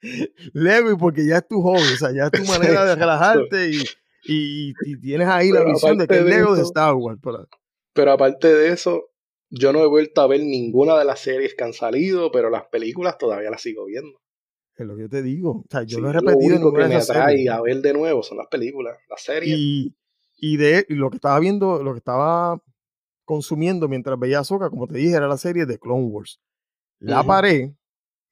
Y porque ya es tu hobby, o sea, ya es tu manera de relajarte y, y- y tienes ahí la visión de que es Lego de Star Wars. pero- Pero aparte de eso, yo no he vuelto a ver ninguna de las series que han salido, pero las películas todavía las sigo viendo. Es lo que yo te digo. O sea, yo Sí, no he lo repetido único ninguna que me atrae a ver de nuevo son las películas, las series. Y, y de y lo que estaba viendo, lo que estaba consumiendo mientras veía Ahsoka, como te dije, era la serie de Clone Wars. La Ujú. paré.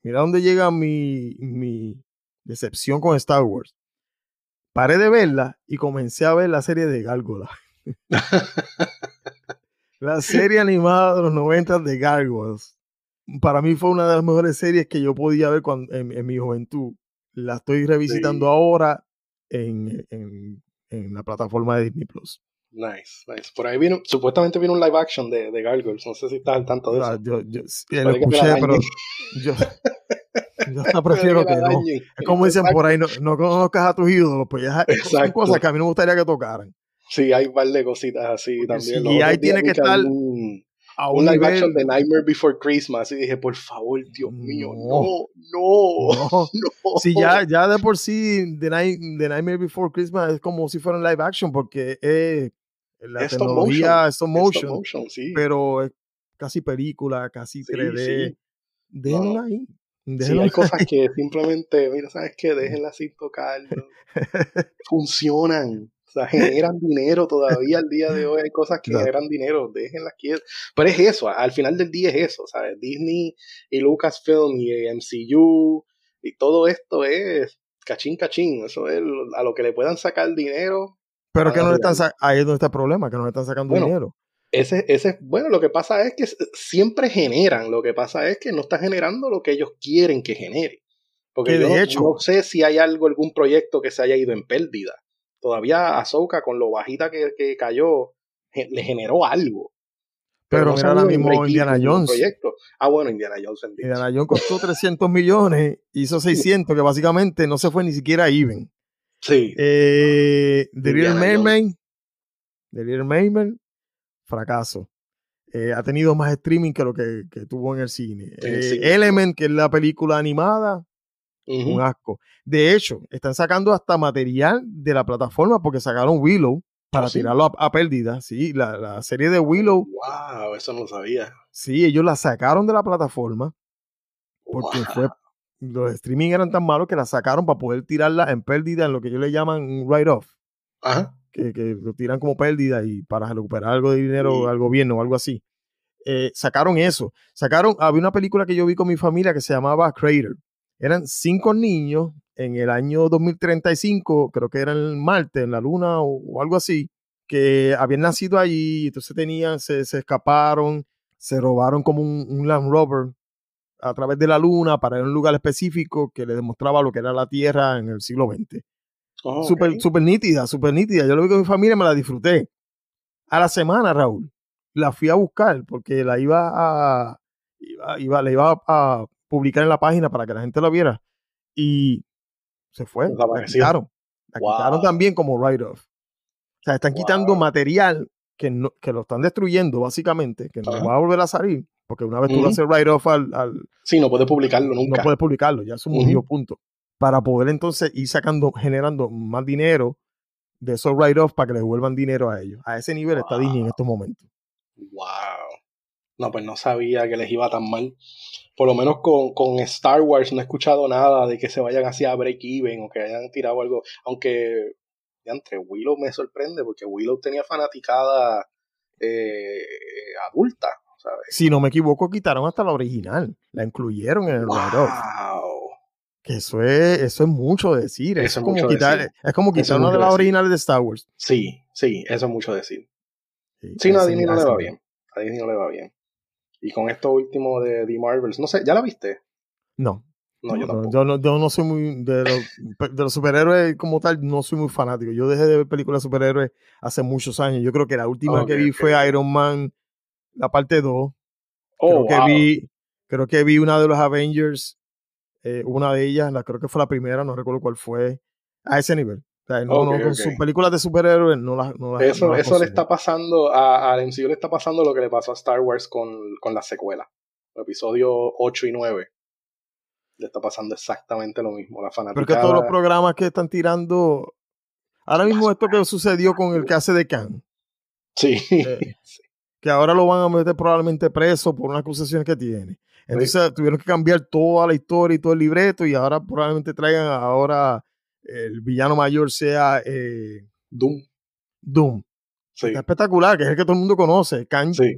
Mira dónde llega mi, mi decepción con Star Wars. Paré de verla y comencé a ver la serie de Gárgola. la serie animada de los 90 de Gargoyles. Para mí fue una de las mejores series que yo podía ver cuando, en, en mi juventud. La estoy revisitando Sí. ahora en, en- en la plataforma de Disney Plus. Nice, nice. Por ahí vino, supuestamente vino un live action de, de Gargoyles. No sé si estás al tanto de Ah, eso. yo, yo- sí, lo escuché, pero yo, yo hasta prefiero que no. Es como dicen por ahí, no, no conozcas a tus ídolos, pues ya son cosas que a mí no me gustaría que tocaran. Sí, hay un par de cositas así también. sí, y ahí tiene que estar Un, A un un live action de Nightmare Before Christmas. Y dije, por favor, Dios mío, No. no, no. Si ya, ya de por sí The, Night, The Nightmare Before Christmas es como si fuera un live action porque es la stop tecnología es stop Stop motion, motion, sí. pero es casi película, casi Sí, 3D. sí. Déjenla ahí. Sí, déjenla hay ahí. cosas que simplemente, mira, ¿sabes qué? Déjenlas sin tocar. Funcionan. O sea, generan dinero todavía al día de hoy. Hay cosas que Claro. generan dinero. Déjenlas quietas. Pero es eso. Al final del día es eso. ¿sabes? Disney y Lucasfilm y MCU y todo esto es cachín, cachín. Eso es a lo que le puedan sacar dinero. Pero que no le están ahí es donde está el problema, que no le están sacando Bueno, dinero. Ese, ese, bueno, lo que pasa es que siempre generan. Lo que pasa es que no está generando lo que ellos quieren que genere. Porque Que de hecho- no sé si hay algo, algún proyecto que se haya ido en pérdida. Todavía Ahsoka, con lo bajita que, que cayó, le generó algo. Pero no mira ahora mismo Indiana Jones. proyecto. Ah, bueno, Indiana Jones. Indiana Jones costó 300 millones, hizo 600, que básicamente no se fue ni siquiera even. Sí. Eh, The Little Indiana Mermaid, The Little Mermaid, fracaso. Eh, ha tenido más streaming que lo que, que tuvo en el cine. Eh. Element, que es la película animada, un asco. De hecho, están sacando hasta material de la plataforma porque sacaron Willow para ¿Oh, sí? tirarlo a, a pérdida. Sí, la, la serie de Willow, Wow, eso no lo sabía. sí, ellos la sacaron de la plataforma porque Wow. fue los streaming eran tan malos que la sacaron para poder tirarla en pérdida en lo que ellos le llaman un write-off, Ajá. que, que lo tiran como pérdida y para recuperar algo de dinero Sí. al gobierno o algo así. Eh, sacaron eso. Sacaron, había una película que yo vi con mi familia que se llamaba Crater. Eran cinco niños en el año 2035, creo que era en Marte, en la Luna o, o algo así, que habían nacido allí, entonces tenían, se, se escaparon, se robaron como un, un Land Rover a través de la luna para ir a un lugar específico que le demostraba lo que era la Tierra en el siglo XX. Oh, Súper ok. súper nítida, súper nítida. Yo lo vi con mi familia, me la disfruté. A la semana, Raúl, la fui a buscar porque la iba a, iba, iba- la iba a publicar en la página para que la gente lo viera. Y se fue. La quitaron. La Wow. quitaron también como write-off. O sea, están quitando Wow. material que, no- que lo están destruyendo, básicamente, que no Ajá. va a volver a salir. Porque una vez tú le Ujú. haces write-off al, al- Sí, no puedes publicarlo nunca. no puedes publicarlo, ya es un Ujú. murió, punto. Para poder entonces ir sacando, generando más dinero de esos write-offs para que les devuelvan dinero a ellos. A ese nivel está. Disney en estos momentos. Wow. No, pues no sabía que les iba tan mal. Por lo menos con, con Star Wars no he escuchado nada de que se vayan hacia break even o que hayan tirado algo. Aunque, entre Willow me sorprende porque Willow tenía fanaticada eh, adulta, ¿sabes? Si no me equivoco, quitaron hasta la original. La incluyeron en el. Wow. Que eso es, eso es mucho decir. Eso es, como quitar, decir. es como quitar una de las originales de Star Wars. Sí, sí, eso es mucho decir. Sí, Sí, no, a Disney no le va bien. A Disney no le va bien. Y con esto último de The Marvels, no sé, ¿ya la viste? No, No, yo no, tampoco. yo no, yo no soy muy de los, de los superhéroes como tal, no soy muy fanático. Yo dejé de ver películas de superhéroes hace muchos años. Yo creo que la última que vi fue. Iron Man, la parte 2. Oh, creo que wow. vi, creo que vi una de los Avengers, eh, una de ellas, la, creo que fue la primera, no recuerdo cuál fue, a ese nivel. O sea, no, no, con sus películas de superhéroes no las no las- Eso, no las eso le está pasando a, al MCU le está pasando lo que le pasó a Star Wars con, con la secuela. El episodio 8 y 9. Le está pasando exactamente lo mismo. La Pero que fanaticada. todos los programas que están tirando, ahora mismo esto que sucedió con el que hace de Khan, Sí. eh, que ahora lo van a meter probablemente preso por unas acusaciones que tiene. Entonces tuvieron que cambiar toda la historia y todo el libreto y ahora probablemente traigan ahora el villano mayor sea eh, Doom. Doom. Sí. Está espectacular, que es el que todo el mundo conoce. Sí.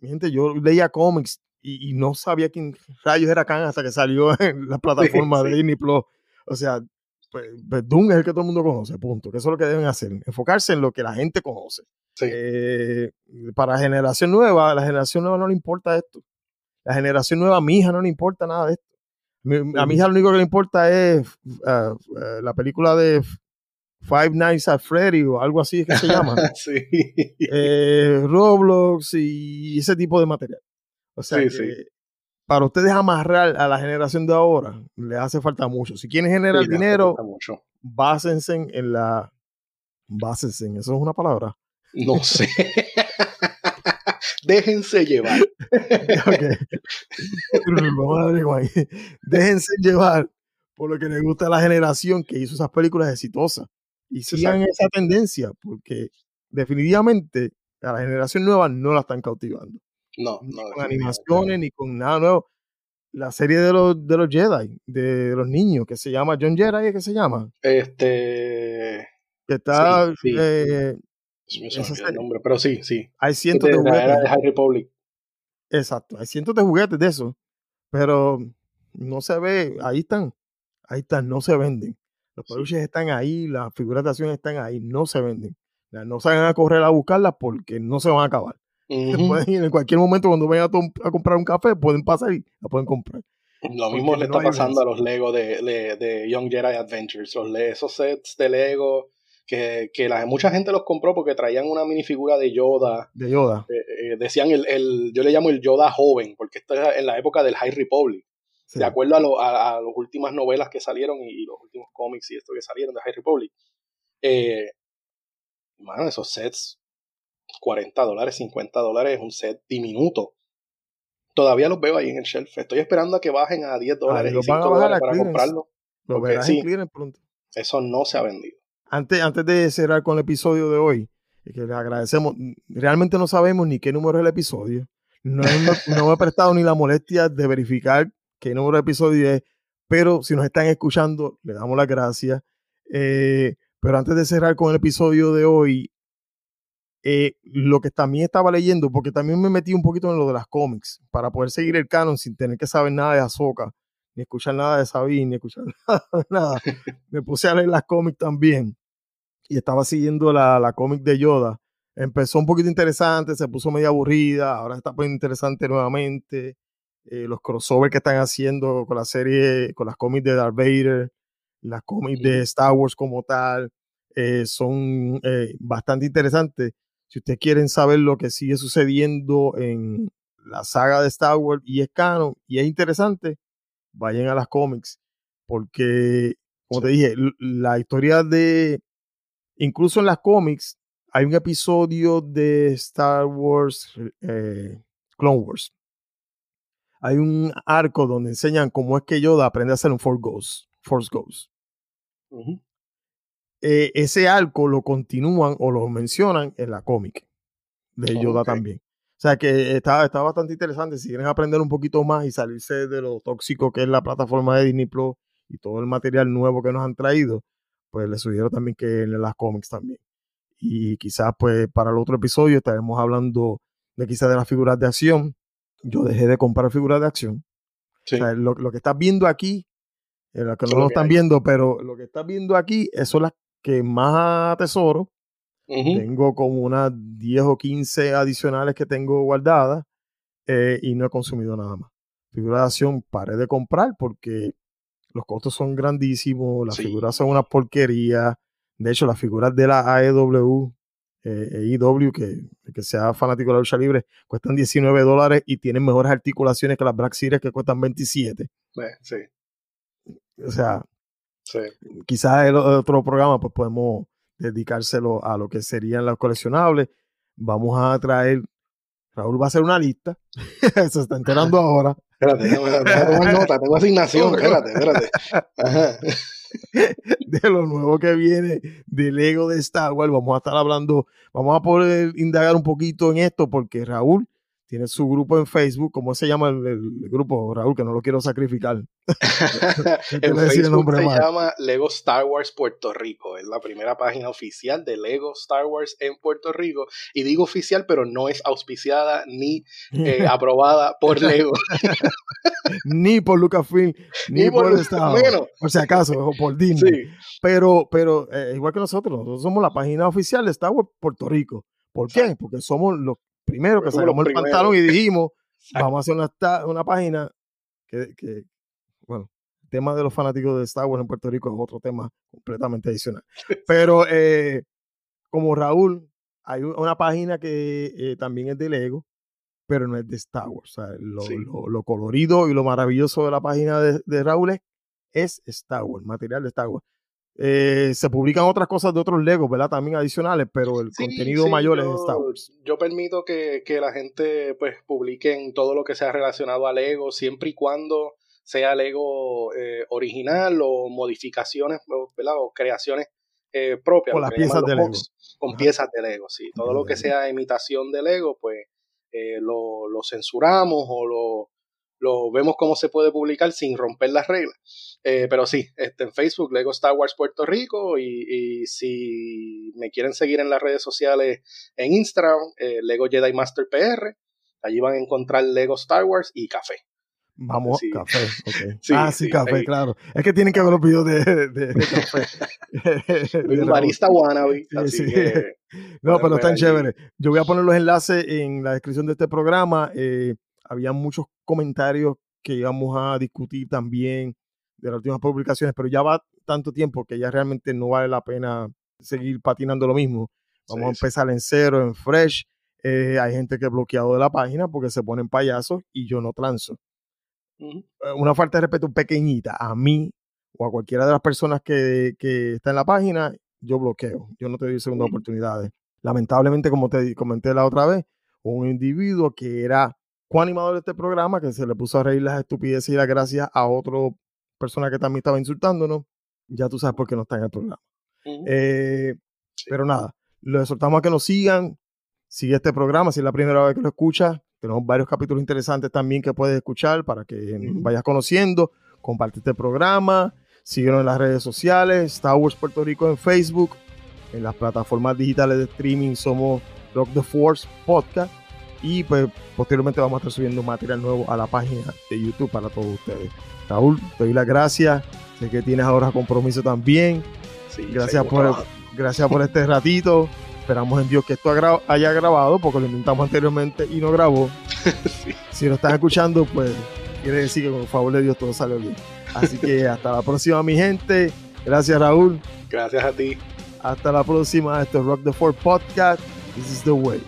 mi gente, yo leía cómics y, y no sabía quién rayos era Khan hasta que salió en la plataforma de. Disney Plus. O sea, pues, pues, Doom es el que todo el mundo conoce, punto. Que eso es lo que deben hacer, enfocarse en lo que la gente conoce. Sí. Eh, para la generación nueva, a la generación nueva no le importa esto. La generación nueva, a mi hija no le importa nada de esto. Mi- a mi hija lo único que le importa es uh, uh, la película de Five Nights at Freddy o algo así es que se llama. sí. eh, Roblox y ese tipo de material. O sea, Sí, que sí. para ustedes amarrar a la generación de ahora, les hace falta mucho. Si quieren generar dinero, mucho. básense en la... Básense en, eso es una palabra. No sé. Déjense llevar. Ok. Vamos a darle guay. Déjense llevar por lo que les gusta a la generación que hizo esas películas exitosas. Y sigan Exacto. esa tendencia, porque definitivamente a la generación nueva no la están cautivando. No, Ni no. con animaciones, ni con nada nuevo. La serie de los, de los Jedi, de los niños, que se llama John Jedi, ¿es que se llama? Este. Que está, Sí, sí. eh, se el nombre. Pero sí, sí. hay cientos de de la era juguetes. de High Republic. Exacto, hay cientos de juguetes de eso, pero no se ve, ahí están, ahí están, no se venden. Los Sí. peluches están ahí, las figuras de acción están ahí, no se venden. No salgan a correr a buscarlas porque no se van a acabar. Ujú. Pueden ir en cualquier momento cuando vayan a, comprar un café, pueden pasar y la pueden comprar. Lo mismo Porque le no está pasando a los Lego de, de, de Young Jedi Adventures. Los esos sets de Lego que, que la, mucha gente los compró porque traían una minifigura de Yoda. De Yoda. Eh, eh, decían el, el, yo le llamo el Yoda joven, porque esto es en la época del High Republic. Sí. De acuerdo a, lo- a, a las últimas novelas que salieron y, y los últimos cómics y esto que salieron de High Republic. Eh, mano, esos sets, 40 dólares, 50 dólares, un set diminuto. Todavía los veo ahí en el shelf. Estoy esperando a que bajen a 10 dólares y los van a 5 bajar dólares para clearance. comprarlo. Lo verás sí. en clearance pronto. Eso no se ha vendido. Antes, antes de cerrar con el episodio de hoy, que les agradecemos, realmente no sabemos ni qué número es el episodio. No, no me he prestado ni la molestia de verificar qué número de episodio es, pero si nos están escuchando, le damos las gracias. Eh, pero antes de cerrar con el episodio de hoy, eh, lo que también estaba leyendo, porque también me metí un poquito en lo de las cómics, para poder seguir el canon sin tener que saber nada de Ahsoka, ni escuchar nada de Sabine, ni escuchar nada, nada. Me puse a leer las cómics también. Y estaba siguiendo la, la cómic de Yoda. Empezó un poquito interesante, se puso medio aburrida, ahora está poniendo interesante nuevamente. Eh, los crossovers que están haciendo con la serie, con las cómics de Darth Vader, las cómics de Star Wars como tal, eh, son eh, bastante interesantes. Si ustedes quieren saber lo que sigue sucediendo en la saga de Star Wars y es canon y es interesante, vayan a las cómics, porque, como te dije, la historia de, incluso en las cómics, hay un episodio de Star Wars, eh, Clone Wars. Hay un arco donde enseñan cómo es que Yoda aprende a hacer un Force Ghost. Force Ghost. Eh, ese arco lo continúan o lo mencionan en la cómic de Yoda también. O sea que está, está bastante interesante. Si quieren aprender un poquito más y salirse de lo tóxico que es la plataforma de Disney Plus y todo el material nuevo que nos han traído, pues les sugiero también que en las cómics también. Y quizás pues para el otro episodio estaremos hablando de quizás de las figuras de acción. Yo dejé de comprar figuras de acción. O sea, lo, que estás viendo aquí, eh, lo que no lo están viendo, pero lo que estás viendo aquí, son las que más atesoro tengo como unas 10 o 15 adicionales que tengo guardadas eh, y no he consumido nada más. Figuras de acción paré de comprar porque los costos son grandísimos, las figuras son una porquería. De hecho, las figuras de la AEW, eh, EW, que, que sea fanático de la lucha libre, cuestan 19 dólares y tienen mejores articulaciones que las Black Series que cuestan 27. Eh, sí. O sea, quizás en otro programa pues podemos dedicárselo a lo que serían los coleccionables. Vamos a traer, Raúl va a hacer una lista, se está enterando ahora. Espérate, déjame nota, tengo asignación, espérate, espérate. De lo nuevo que viene del Lego de Star Wars, vamos a estar hablando, vamos a poder indagar un poquito en esto porque Raúl tiene su grupo en Facebook, ¿cómo se llama el, grupo, Raúl? Que no lo quiero sacrificar. en Facebook se llama Lego Star Wars Puerto Rico. Es la primera página oficial de Lego Star Wars en Puerto Rico. Y digo oficial, pero no es auspiciada ni eh, aprobada por Lego. ni por Lucasfilm, ni, por, el Estado. Por si acaso, o por Disney. Pero, pero eh, igual que nosotros, nosotros somos la página oficial de Star Wars Puerto Rico. ¿Por qué? Porque somos los primero que sacamos el pantalón y dijimos, vamos a hacer una, una página que, que, bueno, el tema de los fanáticos de Star Wars en Puerto Rico es otro tema completamente adicional. Pero eh, como Raúl, hay una página que eh, también es de Lego, pero no es de Star Wars. O sea, lo, lo, colorido y lo maravilloso de la página de, de Raúl es, es Star Wars, material de Star Wars. Eh, se publican otras cosas de otros Legos, ¿verdad? También adicionales, pero el contenido mayor es Star Wars. Yo permito que, la gente pues publiquen todo lo que sea relacionado a Lego, siempre y cuando sea Lego eh, original o modificaciones, ¿verdad? O creaciones eh, propias. Con las piezas de Lego. Con piezas de Lego, sí. Todo lo que sea imitación de Lego, pues lo, lo censuramos o lo lo vemos cómo se puede publicar sin romper las reglas. Eh, pero sí, este, en Facebook, Lego Star Wars Puerto Rico, y, si me quieren seguir en las redes sociales, en Instagram, eh, Lego Jedi Master PR, allí van a encontrar Lego Star Wars y café. Vamos, café, ah, sí, café, claro. Es que tienen que haberlo pedido de, de, café. un barista wannabe. no, pero están chéveres. Yo voy a poner los enlaces en la descripción de este programa. Eh, había muchos comentarios que íbamos a discutir también de las últimas publicaciones, pero ya va tanto tiempo que ya realmente no vale la pena seguir patinando lo mismo. Vamos a empezar en cero, en fresh. Eh, hay gente que ha bloqueado de la página porque se ponen payasos y yo no transo. Eh, una falta de respeto pequeñita a mí o a cualquiera de las personas que, que está en la página, yo bloqueo. Yo no te doy segunda oportunidades. Lamentablemente, como te comenté la otra vez, un individuo que era coanimador de este programa que se le puso a reír las estupideces y las gracias a otra persona que también estaba insultándonos, ya tú sabes por qué no está en el programa. Eh, pero nada, los exhortamos a que nos sigan, sigue este programa, si es la primera vez que lo escuchas, tenemos varios capítulos interesantes también que puedes escuchar para que vayas conociendo, comparte este programa, síguenos en las redes sociales, Star Wars Puerto Rico en Facebook, en las plataformas digitales de streaming somos Rock the Force Podcast y pues posteriormente vamos a estar subiendo material nuevo a la página de YouTube para todos ustedes. Raúl, te doy las gracias. Sé que tienes ahora compromiso también. gracias, por, Gracias por este ratito. Esperamos en Dios que esto haya grabado, porque lo intentamos anteriormente y no grabó. Sí. Si lo están escuchando, pues quiere decir que con el favor de Dios todo salió bien. Así que hasta la próxima, mi gente. Gracias, Raúl. Gracias a ti. Hasta la próxima. Esto es Rock the Ford Podcast. This is the way.